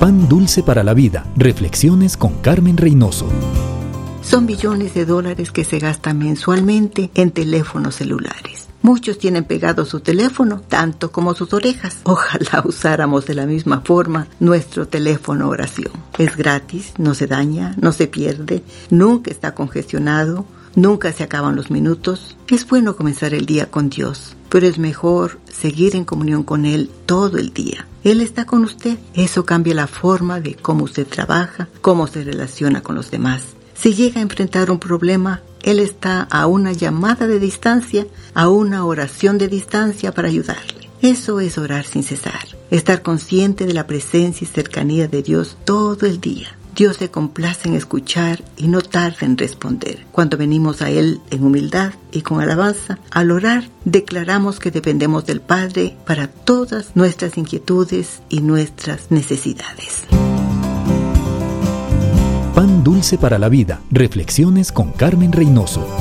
Pan dulce para la vida. Reflexiones con Carmen Reynoso. Son billones de dólares que se gastan mensualmente en teléfonos celulares. Muchos tienen pegado su teléfono, tanto como sus orejas. Ojalá usáramos de la misma forma nuestro teléfono oración. Es gratis, no se daña, no se pierde, nunca está congestionado, nunca se acaban los minutos. Es bueno comenzar el día con Dios, pero es mejor seguir en comunión con Él todo el día. Él está con usted. Eso cambia la forma de cómo usted trabaja, cómo se relaciona con los demás. Si llega a enfrentar un problema, Él está a una llamada de distancia, a una oración de distancia para ayudarle. Eso es orar sin cesar, estar consciente de la presencia y cercanía de Dios todo el día. Dios se complace en escuchar y no tarda en responder. Cuando venimos a Él en humildad y con alabanza, al orar, declaramos que dependemos del Padre para todas nuestras inquietudes y nuestras necesidades. Pan dulce para la vida. Reflexiones con Carmen Reynoso.